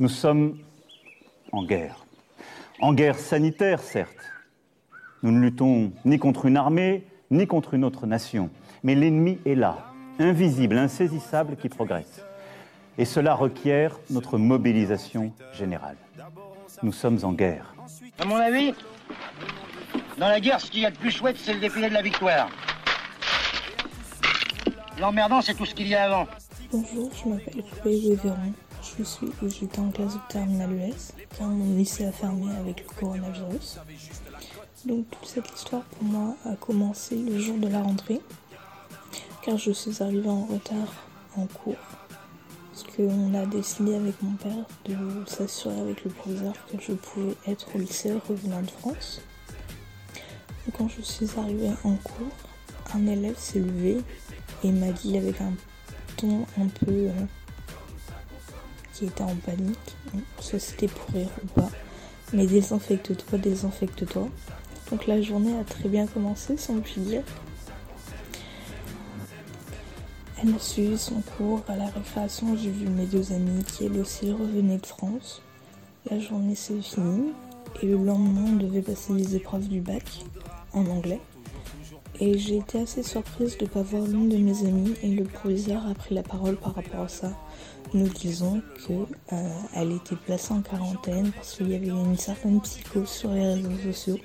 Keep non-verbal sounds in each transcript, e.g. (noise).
Nous sommes en guerre. En guerre sanitaire, certes. Nous ne luttons ni contre une armée, ni contre une autre nation. Mais l'ennemi est là, invisible, insaisissable, qui progresse. Et cela requiert notre mobilisation générale. Nous sommes en guerre. À mon avis, dans la guerre, ce qu'il y a de plus chouette, c'est le défilé de la victoire. L'emmerdant, c'est tout ce qu'il y a avant. Bonjour, je m'appelle Chloé Véron. Je suis j'étais en classe de terminale ES car mon lycée a fermé avec le coronavirus. Donc toute cette histoire pour moi a commencé le jour de la rentrée car je suis arrivée en retard en cours parce qu'on a décidé avec mon père de s'assurer avec le professeur que je pouvais être au lycée revenant de France. Quand je suis arrivée en cours, un élève s'est levé et m'a dit avec un ton un peu euh, qui était en panique, soit c'était pour rire ou pas, mais désinfecte-toi, désinfecte-toi. Donc la journée a très bien commencé, si on dire. Elle a suivi son cours à la récréation. J'ai vu mes deux amies qui elles aussi revenaient de France. La journée s'est finie et le lendemain on devait passer les épreuves du bac en anglais. Et j'ai été assez surprise de ne pas voir l'une de mes amies et le proviseur a pris la parole par rapport à ça, nous disons qu'elle euh, était placée en quarantaine parce qu'il y avait une certaine psychose sur les réseaux sociaux.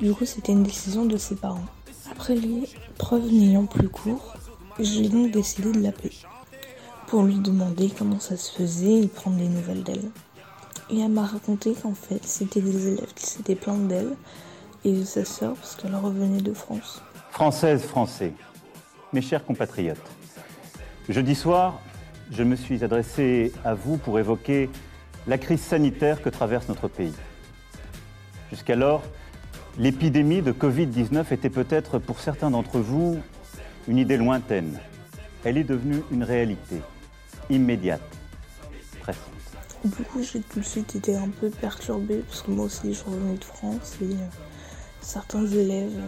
Du coup, c'était une décision de ses parents. Après les preuves n'ayant plus cours, j'ai donc décidé de l'appeler pour lui demander comment ça se faisait et prendre des nouvelles d'elle. Et elle m'a raconté qu'en fait, c'était des élèves qui s'étaient plaints d'elle et de sa sœur parce qu'elle revenait de France. Françaises, Français, mes chers compatriotes, jeudi soir, je me suis adressé à vous pour évoquer la crise sanitaire que traverse notre pays. Jusqu'alors, l'épidémie de Covid-19 était peut-être pour certains d'entre vous une idée lointaine. Elle est devenue une réalité, immédiate, pressante. Du coup, j'ai tout de suite été un peu perturbée parce que moi aussi, je revenais de France et euh, certains élèves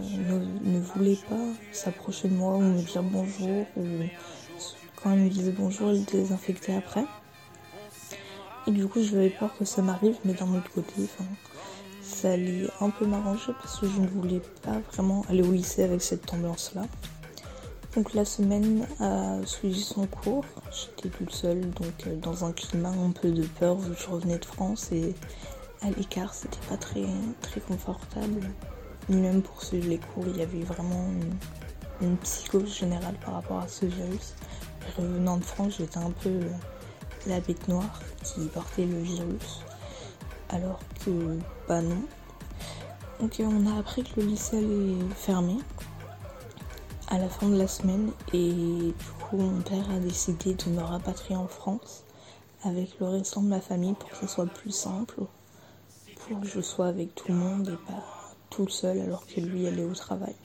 ne, voulaient pas s'approcher de moi ou me dire bonjour ou quand ils me disaient bonjour, ils désinfectaient après. Et du coup, j'avais peur que ça m'arrive, mais d'un autre côté, ça allait un peu m'arranger parce que je ne voulais pas vraiment aller au lycée avec cette tendance-là. Donc la semaine a suivi son cours. J'étais toute seule, donc euh, dans un climat un peu de peur vu que je revenais de France et à l'écart, c'était pas très confortable ni même pour suivre les cours, il y avait vraiment une, psychose générale par rapport à ce virus. revenant de France, j'étais un peu la bête noire qui portait le virus, alors que bah non. Donc on a appris que le lycée allait fermer à la fin de la semaine et du coup mon père a décidé de me rapatrier en France avec le restant de ma famille pour que ce soit plus simple, pour que je sois avec tout le monde et pas tout seul alors que lui allait au travail.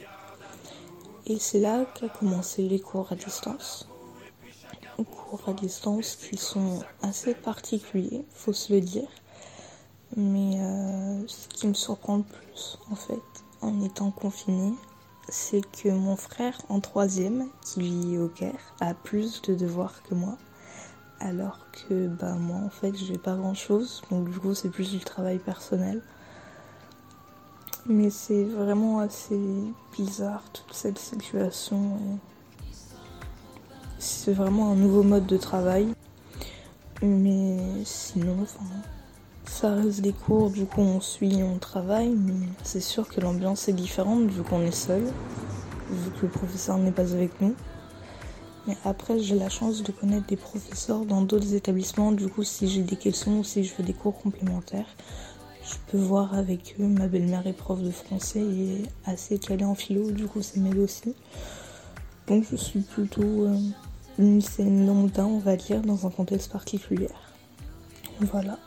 Et c'est là qu'a commencé les cours à distance. Cours à distance qui sont assez particuliers, faut se le dire. Mais euh, ce qui me surprend le plus, en fait, en étant confiné, c'est que mon frère en troisième, qui vit au Caire, a plus de devoirs que moi. Alors que bah, moi, en fait, j'ai pas grand chose. Donc, du coup, c'est plus du travail personnel. Mais c'est vraiment assez bizarre toute cette situation. C'est vraiment un nouveau mode de travail. Mais sinon, ça reste des cours, du coup on suit, on travaille, c'est sûr que l'ambiance est différente vu qu'on est seul, vu que le professeur n'est pas avec nous. Mais après, j'ai la chance de connaître des professeurs dans d'autres établissements, du coup si j'ai des questions ou si je veux des cours complémentaires, je peux voir avec eux. Ma belle-mère est prof de français et assez calée en philo, du coup ça m'aide aussi. Donc je suis plutôt euh, une lycéenne lambda, on va dire, dans un contexte particulier. Voilà.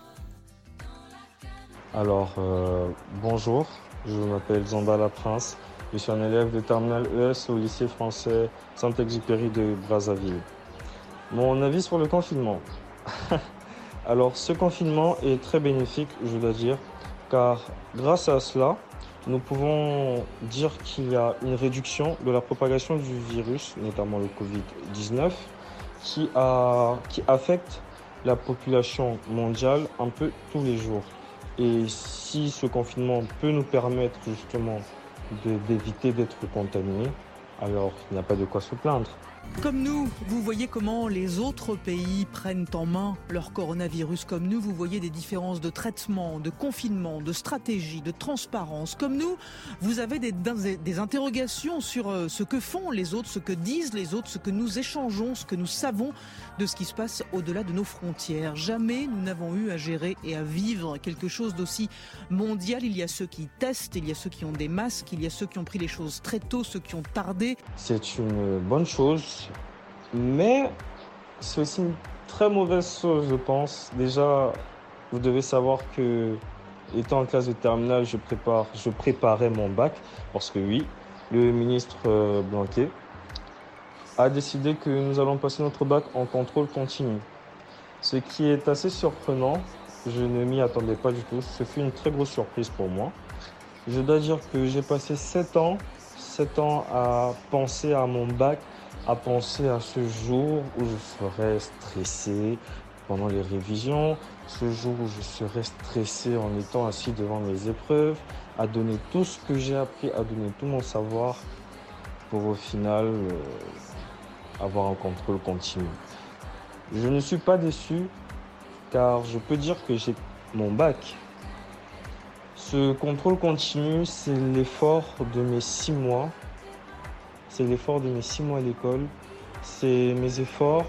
Alors, euh, bonjour, je m'appelle Zamba Prince. Je suis un élève de terminale ES au lycée français Saint-Exupéry de Brazzaville. Mon avis sur le confinement. (laughs) Alors, ce confinement est très bénéfique, je dois dire, car grâce à cela, nous pouvons dire qu'il y a une réduction de la propagation du virus, notamment le Covid-19, qui, affecte la population mondiale un peu tous les jours. Et si ce confinement peut nous permettre justement d'éviter d'être contaminés, alors il n'y a pas de quoi se plaindre. Comme nous, vous voyez comment les autres pays prennent en main leur coronavirus. Comme nous, vous voyez des différences de traitement, de confinement, de stratégie, de transparence. Comme nous, vous avez des, interrogations sur euh, ce que font les autres, ce que disent les autres, ce que nous échangeons, ce que nous savons de ce qui se passe au-delà de nos frontières. Jamais nous n'avons eu à gérer et à vivre quelque chose d'aussi mondial. Il y a ceux qui testent, il y a ceux qui ont des masques, il y a ceux qui ont pris les choses très tôt, ceux qui ont tardé. C'est une bonne chose mais c'est aussi une très mauvaise chose, je pense. Déjà, vous devez savoir que, étant en classe de terminale, je, prépare, je préparais mon bac. Parce que oui, le ministre euh, Blanquet a décidé que nous allons passer notre bac en contrôle continu. Ce qui est assez surprenant, je ne m'y attendais pas du tout. Ce fut une très grosse surprise pour moi. Je dois dire que j'ai passé 7 ans, 7 ans à penser à mon bac à penser à ce jour où je serais stressé pendant les révisions, ce jour où je serais stressé en étant assis devant mes épreuves, à donner tout ce que j'ai appris, à donner tout mon savoir pour au final euh, avoir un contrôle continu. Je ne suis pas déçu car je peux dire que j'ai mon bac. Ce contrôle continu, c'est l'effort de mes six mois c'est l'effort de mes six mois à l'école. C'est mes efforts,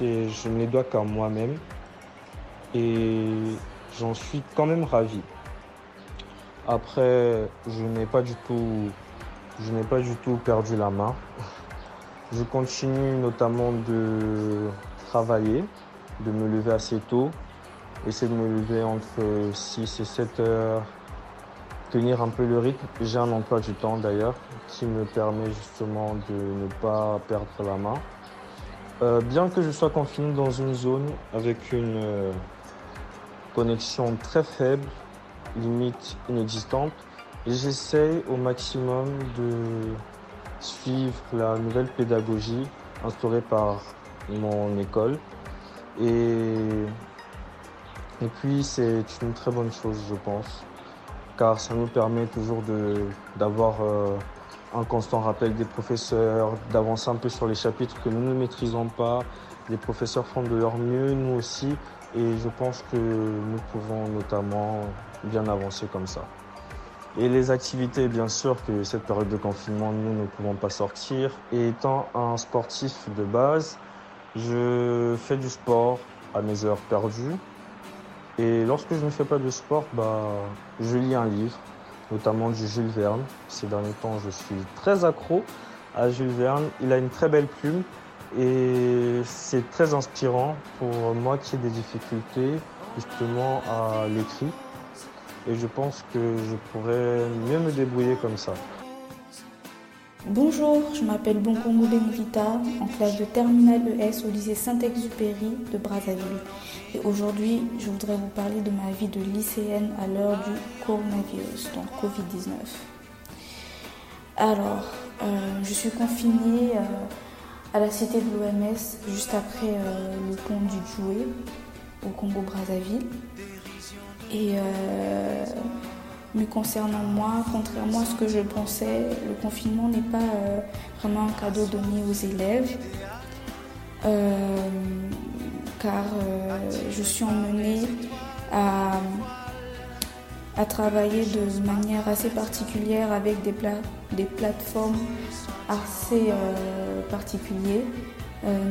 je ne les dois qu'à moi-même. Et j'en suis quand même ravi. Après, je n'ai pas du tout, je n'ai pas du tout perdu la main. (laughs) Je continue notamment de travailler, de me lever assez tôt, essayer de me lever entre 6 et 7 heures tenir un peu le rythme. J'ai un emploi du temps d'ailleurs qui me permet justement de ne pas perdre la main. Euh, bien que je sois confiné dans une zone avec une euh, connexion très faible, limite inexistante, j'essaye au maximum de suivre la nouvelle pédagogie instaurée par mon école. Et, et puis c'est une très bonne chose je pense car ça nous permet toujours d'avoir euh, un constant rappel des professeurs, d'avancer un peu sur les chapitres que nous ne maîtrisons pas. Les professeurs font de leur mieux, nous aussi, et je pense que nous pouvons notamment bien avancer comme ça. Et les activités, bien sûr que cette période de confinement, nous ne pouvons pas sortir. Et étant un sportif de base, je fais du sport à mes heures perdues. Et lorsque je ne fais pas de sport, bah, je lis un livre, notamment du Jules Verne. Ces derniers temps, je suis très accro à Jules Verne. Il a une très belle plume et c'est très inspirant pour moi qui ai des difficultés justement à l'écrit. Et je pense que je pourrais mieux me débrouiller comme ça. Bonjour, je m'appelle Bonkongo Benvita, en classe de terminale ES au lycée Saint-Exupéry de Brazzaville. Et aujourd'hui, je voudrais vous parler de ma vie de lycéenne à l'heure du coronavirus, donc Covid-19. Alors, euh, je suis confinée euh, à la cité de l'OMS juste après euh, le pont du Djoué au Congo-Brazzaville. Et mais concernant moi, contrairement à ce que je pensais, le confinement n'est pas euh, vraiment un cadeau donné aux élèves. Euh, car euh, je suis emmenée à, travailler de manière assez particulière avec des, des plateformes assez particulières,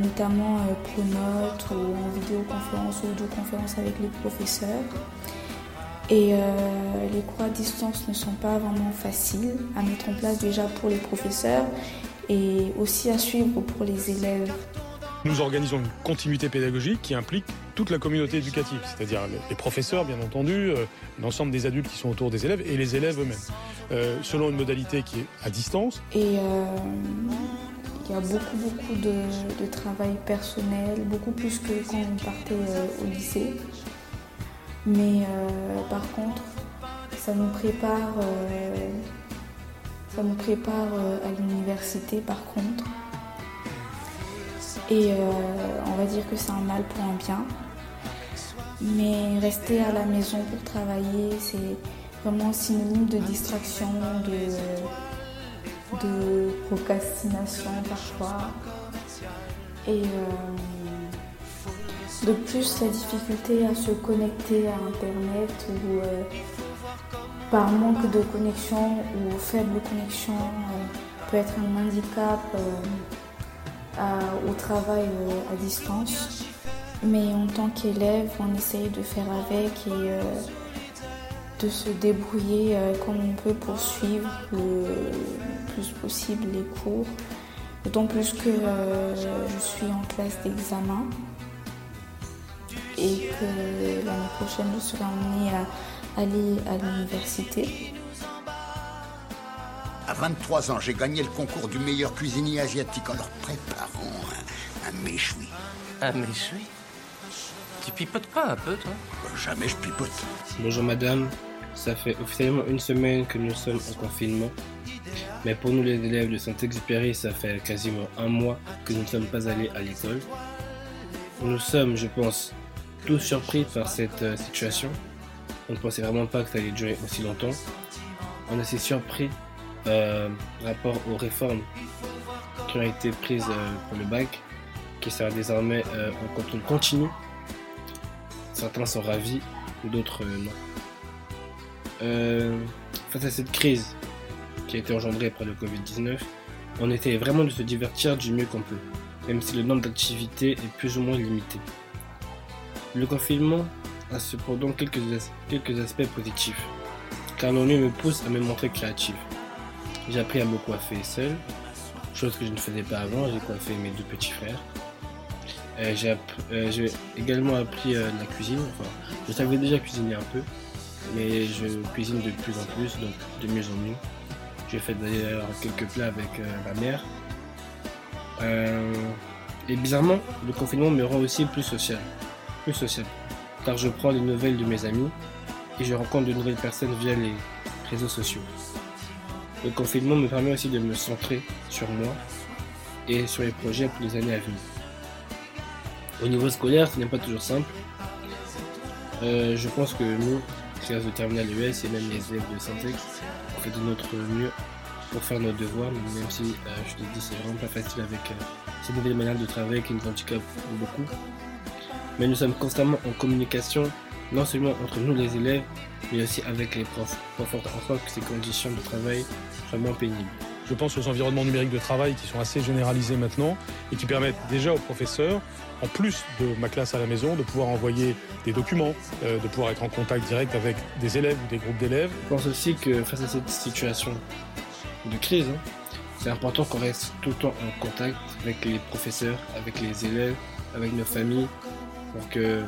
notamment Pronote ou en vidéoconférence ou audioconférence avec les professeurs. Et euh, les cours à distance ne sont pas vraiment faciles à mettre en place déjà pour les professeurs et aussi à suivre pour les élèves. Nous organisons une continuité pédagogique qui implique toute la communauté éducative, c'est-à-dire les professeurs bien entendu, euh, l'ensemble des adultes qui sont autour des élèves et les élèves eux-mêmes, euh, selon une modalité qui est à distance. Et il y a beaucoup beaucoup de, de, travail personnel, beaucoup plus que quand on partait au lycée. Mais euh, par contre, ça nous prépare, euh, ça nous prépare euh, à l'université par contre. Et on va dire que c'est un mal pour un bien. Mais rester à la maison pour travailler, c'est vraiment synonyme de distraction, de, procrastination parfois. Et de plus, la difficulté à se connecter à Internet ou euh, par manque de connexion ou faible connexion euh, peut être un handicap au travail à distance. Mais en tant qu'élève, on essaye de faire avec et de se débrouiller comme on peut pour suivre le plus possible les cours. D'autant plus que je suis en classe d'examen et que l'année prochaine, je serai emmenée à aller à l'université. À 23 ans, j'ai gagné le concours du meilleur cuisinier asiatique en leur préparant un, un méchoui. Un méchoui? Tu pipotes pas un peu, toi? Jamais je pipote. Bonjour madame, ça fait officiellement une semaine que nous sommes en confinement. Mais pour nous les élèves de Saint-Exupéry, ça fait quasiment un mois que nous ne sommes pas allés à l'école. Nous sommes, je pense, tous surpris par cette euh, situation. On ne pensait vraiment pas que ça allait durer aussi longtemps. On est assez surpris euh, rapport aux réformes qui ont été prises euh, pour le bac, qui sera désormais euh, en contrôle continu. Certains sont ravis, d'autres non. face à cette crise qui a été engendrée par le Covid-19, on était vraiment de se divertir du mieux qu'on peut, même si le nombre d'activités est plus ou moins limité. Le confinement a cependant quelques, aspects positifs, car l'ennui me pousse à me montrer créatif. J'ai appris à me coiffer seul, chose que je ne faisais pas avant, j'ai coiffé mes deux petits frères. Euh, euh, j'ai également appris euh, la cuisine, enfin, je savais déjà cuisiner un peu, mais je cuisine de plus en plus, donc de mieux en mieux. J'ai fait d'ailleurs quelques plats avec ma mère. et bizarrement, le confinement me rend aussi plus social plus social, car je prends les nouvelles de mes amis et je rencontre de nouvelles personnes via les réseaux sociaux. Le confinement me permet aussi de me centrer sur moi et sur les projets pour les années à venir. Au niveau scolaire, ce n'est pas toujours simple. Euh, je pense que nous, classes de terminale US et même les élèves de Syntex, on fait de notre mieux pour faire nos devoirs, même si euh, je te dis c'est vraiment pas facile avec euh, ces nouvelles manières de travailler qui nous handicapent beaucoup mais nous sommes constamment en communication, non seulement entre nous les élèves, mais aussi avec les profs, pour faire en sorte que ces conditions de travail soient moins pénibles. Je pense aux environnements numériques de travail qui sont assez généralisés maintenant et qui permettent déjà aux professeurs, en plus de ma classe à la maison, de pouvoir envoyer des documents, euh, de pouvoir être en contact direct avec des élèves ou des groupes d'élèves. Je pense aussi que face à cette situation de crise, hein, c'est important qu'on reste tout le temps en contact avec les professeurs, avec les élèves, avec nos familles, pour que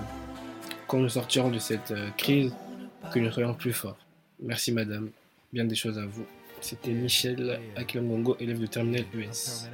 quand nous sortirons de cette euh, crise, que nous soyons plus forts. Merci madame, bien des choses à vous. C'était Michel Akilamongo, élève de terminale US.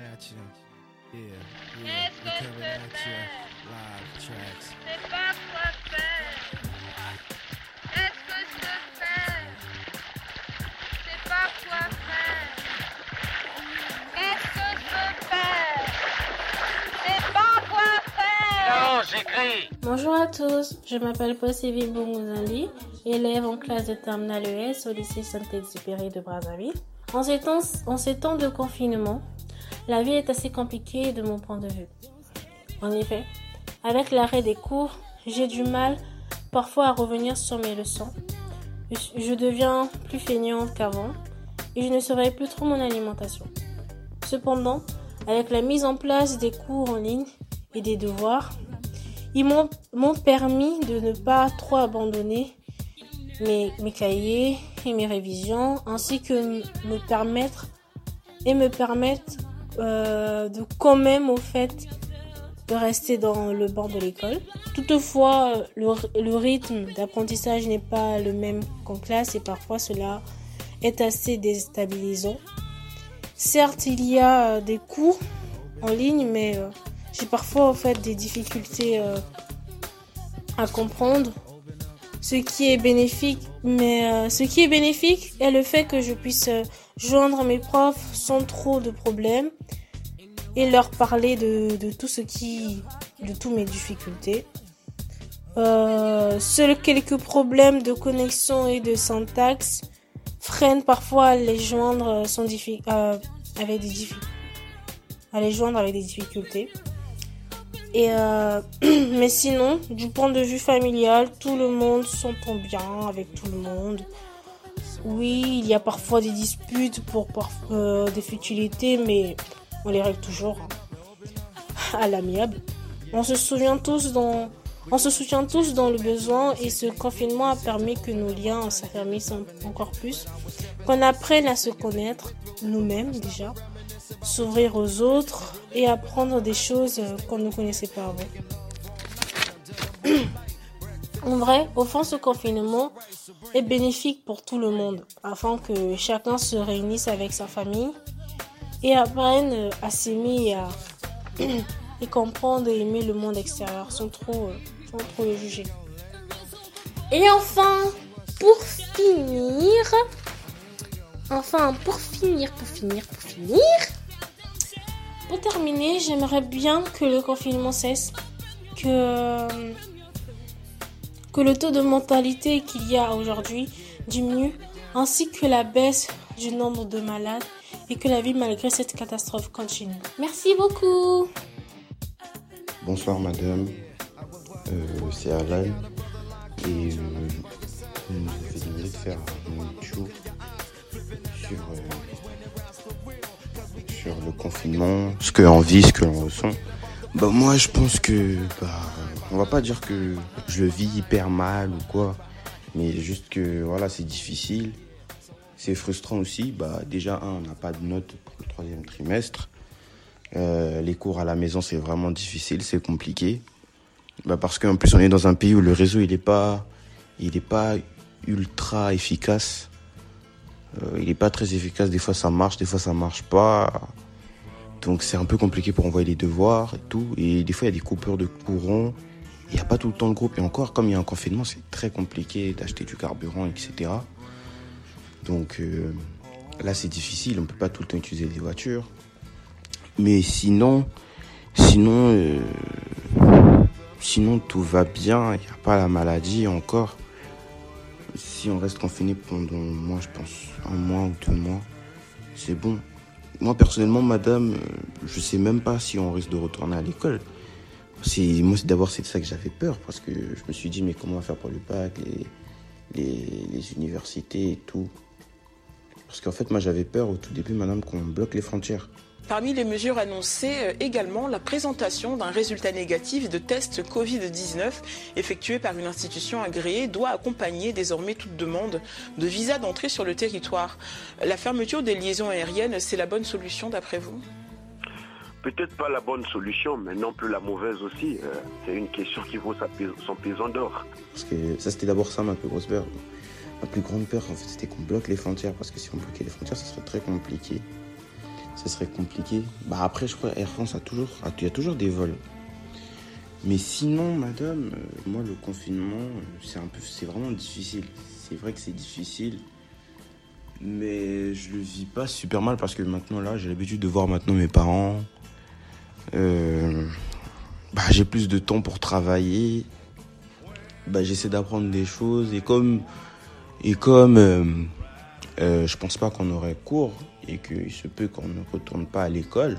Bonjour à tous, je m'appelle Possivi Bongozali, élève en classe de terminale ES au lycée Saint-Exupéry de Brazzaville. En ces, temps, en ces temps de confinement, la vie est assez compliquée de mon point de vue. En effet, avec l'arrêt des cours, j'ai du mal parfois à revenir sur mes leçons. Je deviens plus feignante qu'avant et je ne surveille plus trop mon alimentation. Cependant, avec la mise en place des cours en ligne et des devoirs, ils m'ont permis de ne pas trop abandonner mes, cahiers et mes révisions, ainsi que me permettre et me permettre euh, de quand même au fait de rester dans le bord de l'école. Toutefois, le, rythme d'apprentissage n'est pas le même qu'en classe et parfois cela est assez déstabilisant. Certes, il y a des cours en ligne, mais euh, j'ai parfois en fait des difficultés euh, à comprendre ce qui est bénéfique mais euh, ce qui est bénéfique est le fait que je puisse euh, joindre mes profs sans trop de problèmes et leur parler de, de tout ce qui de toutes mes difficultés seuls quelques problèmes de connexion et de syntaxe freinent parfois à les joindre, sans avec des à les joindre avec des difficultés. Euh, (clears throat) mais sinon, du point de vue familial, tout le monde s'entend bien avec tout le monde. Oui, il y a parfois des disputes pour euh, des futilités, mais on les règle toujours hein, (laughs) à l'amiable. On se souvient tous dans, on se soutient tous dans le besoin et ce confinement a permis que nos liens s'affermissent encore plus, qu'on apprenne à se connaître nous-mêmes déjà, s'ouvrir aux autres et apprendre des choses qu'on ne connaissait pas avant. (clears throat) En vrai, au fond, ce confinement est bénéfique pour tout le monde, afin que chacun se réunisse avec sa famille et apprenne à s'aimer et à (clears throat) comprendre et aimer le monde extérieur sans trop, sans trop le juger. Et enfin, pour finir, enfin, pour finir, pour finir, pour finir, pour terminer, j'aimerais bien que le confinement cesse, que que le taux de mentalité qu'il y a aujourd'hui diminue, ainsi que la baisse du nombre de malades et que la vie malgré cette catastrophe continue. Merci beaucoup. Bonsoir madame, euh, c'est Alan et euh, je demandé de faire un show sur, euh, sur le confinement, ce qu'on vit, ce que l'on ressent. Bah moi je pense que bah, on va pas dire que je vis hyper mal ou quoi, mais juste que voilà, c'est difficile. C'est frustrant aussi. Bah, déjà, un, on n'a pas de notes pour le troisième trimestre. Euh, les cours à la maison, c'est vraiment difficile, c'est compliqué. Bah, parce qu'en plus, on est dans un pays où le réseau, il n'est pas, il est pas ultra efficace. Euh, il n'est pas très efficace. Des fois, ça marche, des fois, ça marche pas. Donc, c'est un peu compliqué pour envoyer les devoirs et tout. Et des fois, il y a des coupures de courant il n'y a pas tout le temps de groupe. Et encore, comme il y a un confinement, c'est très compliqué d'acheter du carburant, etc. Donc euh, là, c'est difficile. On ne peut pas tout le temps utiliser des voitures. Mais sinon, sinon, euh, sinon tout va bien. Il n'y a pas la maladie encore. Si on reste confiné pendant, moi, je pense, un mois ou deux mois, c'est bon. Moi, personnellement, madame, euh, je sais même pas si on risque de retourner à l'école. Moi c'est d'abord c'est de ça que j'avais peur parce que je me suis dit mais comment on va faire pour le bac les, les, universités et tout. Parce qu'en fait moi j'avais peur au tout début madame qu'on bloque les frontières Parmi les mesures annoncées, euh, également la présentation d'un résultat négatif de test Covid-19 effectué par une institution agréée doit accompagner désormais toute demande de visa d'entrée sur le territoire. La fermeture des liaisons aériennes, c'est la bonne solution d'après vous? Peut-être pas la bonne solution, mais non plus la mauvaise aussi. Euh, c'est une question qui vaut son pesant d'or. Parce que ça, c'était d'abord ça ma plus grosse peur. Ma plus grande peur, en fait, c'était qu'on bloque les frontières. Parce que si on bloquait les frontières, ça serait très compliqué. Ce serait compliqué. Bah après, je crois, Air France a toujours, il y a toujours des vols. Mais sinon, madame, euh, moi, le confinement, euh, c'est un peu, c'est vraiment difficile. C'est vrai que c'est difficile. Mais je le vis pas super mal parce que maintenant, là, j'ai l'habitude de voir maintenant mes parents, euh, bah, j'ai plus de temps pour travailler. Bah, j'essaie d'apprendre des choses et comme et comme je pense pas qu'on aurait cours et qu'il se peut qu'on ne retourne pas à l'école,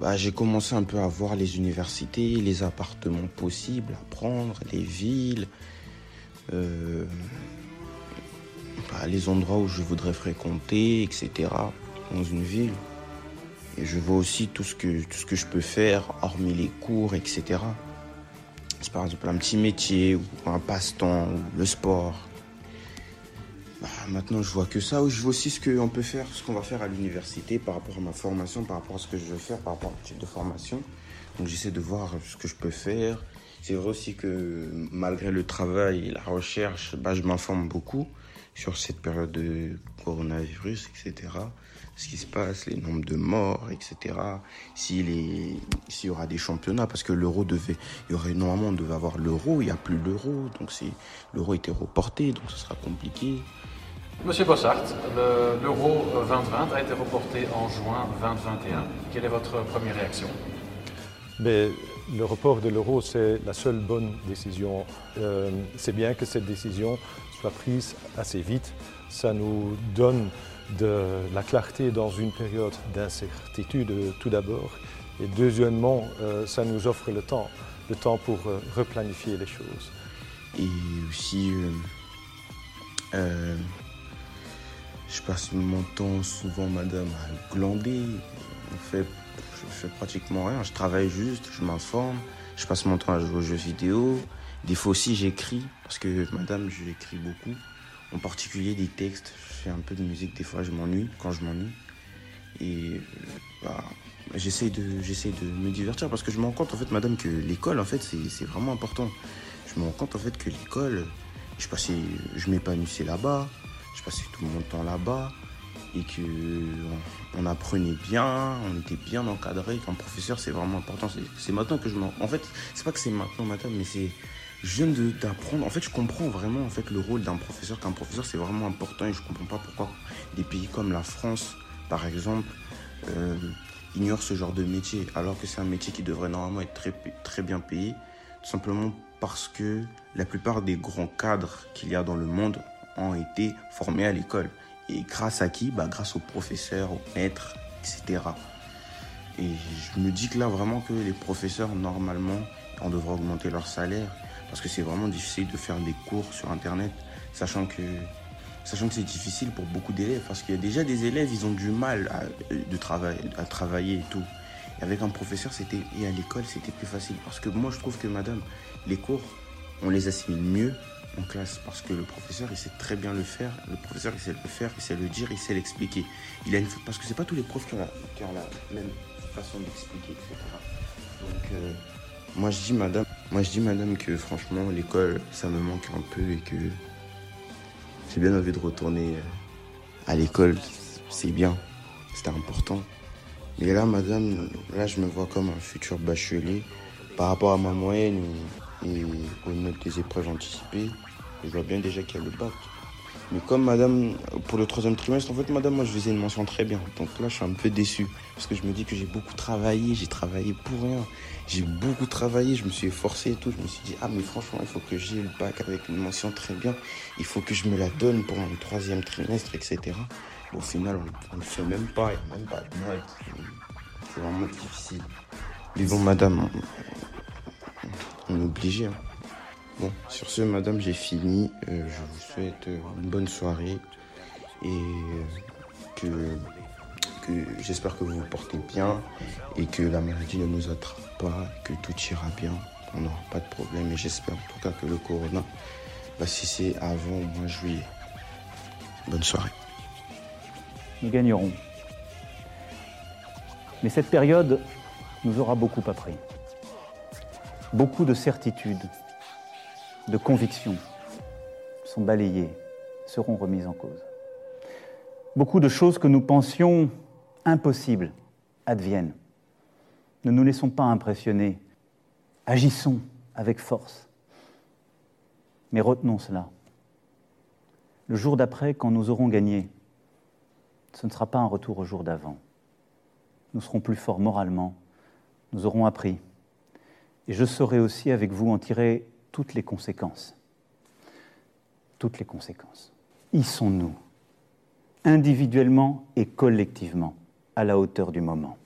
bah, j'ai commencé un peu à voir les universités, les appartements possibles à prendre, les villes, bah, les endroits où je voudrais fréquenter, etc. dans une ville. Et je vois aussi tout ce que, tout ce que je peux faire, hormis les cours, etc. C'est par exemple un petit métier ou un passe-temps ou le sport. Bah, maintenant, je vois que ça. Je vois aussi ce qu'on peut faire, ce qu'on va faire à l'université par rapport à ma formation, par rapport à ce que je veux faire, par rapport au type de formation. Donc j'essaie de voir ce que je peux faire. C'est vrai aussi que malgré le travail et la recherche, bah, je m'informe beaucoup sur cette période de coronavirus, etc ce qui se passe, les nombres de morts, etc. S'il y aura des championnats, parce que l'euro devait, il y aurait normalement on devait avoir l'euro, il n'y a plus l'euro, donc c'est l'euro était reporté, donc ce sera compliqué. Monsieur Bossart, l'euro 2020 a été reporté en juin 2021. Quelle est votre première réaction? Mais le report de l'euro, c'est la seule bonne décision. Euh, c'est bien que cette décision soit prise assez vite. Ça nous donne de la clarté dans une période d'incertitude tout d'abord. Et deuxièmement, euh, ça nous offre le temps, le temps pour euh, replanifier les choses. Et aussi, je passe mon temps souvent, madame, à glander. En fait, je fais pratiquement rien. Je travaille juste, je m'informe, je passe mon temps à jouer aux jeux vidéo. Des fois aussi, j'écris, parce que madame, j'écris beaucoup. En particulier des textes. Je fais un peu de musique, des fois, je m'ennuie, quand je m'ennuie. Et bah, j'essaie de, de me divertir parce que je me rends compte, en fait, madame, que l'école, en fait, c'est vraiment important. Je me rends compte, en fait, que l'école, je, je m'épanouissais là-bas, je passais tout mon temps là-bas et que on, apprenait bien, on était bien encadré. Qu'un professeur, c'est vraiment important. C'est maintenant que je m'en. En fait, c'est pas que c'est maintenant, madame, mais c'est. Je viens d'apprendre. En fait, je comprends vraiment en fait le rôle d'un professeur. Qu'un professeur, c'est vraiment important et je comprends pas pourquoi des pays comme la France, par exemple, euh, ignorent ce genre de métier, alors que c'est un métier qui devrait normalement être très, très bien payé, tout simplement parce que la plupart des grands cadres qu'il y a dans le monde ont été formés à l'école. Et grâce à qui? Bah, Grâce aux professeurs, aux maîtres, etc. Et je me dis que là, vraiment, que les professeurs, normalement, on devrait augmenter leur salaire. Parce que c'est vraiment difficile de faire des cours sur Internet, sachant que, sachant que c'est difficile pour beaucoup d'élèves. Parce qu'il y a déjà des élèves, ils ont du mal à, de travailler, à travailler et tout. Avec un professeur, c'était et à l'école, c'était plus facile. Parce que moi, je trouve que, madame, les cours, on les assimile mieux en classe parce que le professeur il sait très bien le faire, le professeur il sait le faire, il sait le dire, il sait l'expliquer. Il a une... Parce que c'est pas tous les profs qui ont la, même façon d'expliquer, etc. Donc euh, moi je dis madame, moi je dis madame que franchement l'école ça me manque un peu et que j'ai bien envie de retourner euh, à l'école, c'est bien, c'était important. Mais là madame, là je me vois comme un futur bachelier par rapport à ma moyenne et aux notes des épreuves anticipées. Je vois bien déjà qu'il y a le bac. Mais comme madame, pour le troisième trimestre, en fait, madame, moi, je faisais une mention très bien. Donc là, je suis un peu déçu. Parce que je me dis que j'ai beaucoup travaillé, j'ai travaillé pour rien. J'ai beaucoup travaillé, je me suis efforcé et tout. Je me suis dit, ah, mais franchement, il faut que j'ai le bac avec une mention très bien. Il faut que je me la donne pour mon troisième trimestre, etc. au final, on ne le fait même pas. Il n'y a même pas de. C'est vraiment difficile. Mais bon, madame, on est obligé. Hein. Bon, sur ce, madame, j'ai fini. Euh, je vous souhaite euh, une bonne soirée et euh, que, j'espère que vous vous portez bien et que la maladie ne nous attrape pas, que tout ira bien. On n'aura pas de problème et j'espère en tout cas que le corona va cesser avant au mois juillet. Bonne soirée. Nous gagnerons. Mais cette période nous aura beaucoup appris. Beaucoup de certitudes, de convictions sont balayées, seront remises en cause. Beaucoup de choses que nous pensions impossibles adviennent. Ne nous laissons pas impressionner. Agissons avec force. Mais retenons cela. Le jour d'après, quand nous aurons gagné, ce ne sera pas un retour au jour d'avant. Nous serons plus forts moralement, nous aurons appris. Et je saurai aussi avec vous en tirer toutes les conséquences. Toutes les conséquences. Y sont-nous, individuellement et collectivement, à la hauteur du moment